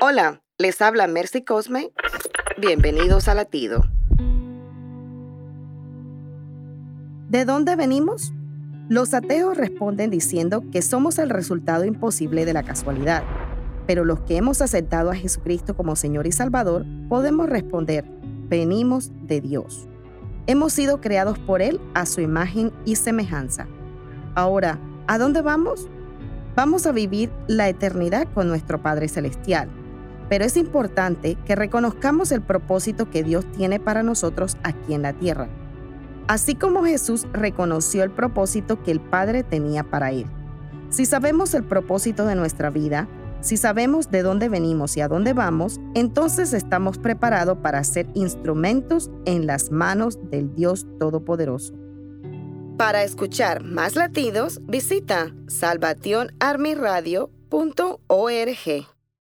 Hola, les habla Mercy Cosme. Bienvenidos a Latido. ¿De dónde venimos? Los ateos responden diciendo que somos el resultado imposible de la casualidad. Pero los que hemos aceptado a Jesucristo como Señor y Salvador podemos responder, venimos de Dios. Hemos sido creados por Él a su imagen y semejanza. Ahora, ¿a dónde vamos? Vamos a vivir la eternidad con nuestro Padre Celestial. Pero es importante que reconozcamos el propósito que Dios tiene para nosotros aquí en la tierra. Así como Jesús reconoció el propósito que el Padre tenía para Él. Si sabemos el propósito de nuestra vida, si sabemos de dónde venimos y a dónde vamos, entonces estamos preparados para ser instrumentos en las manos del Dios Todopoderoso. Para escuchar más latidos, visita salvationarmyradio.org.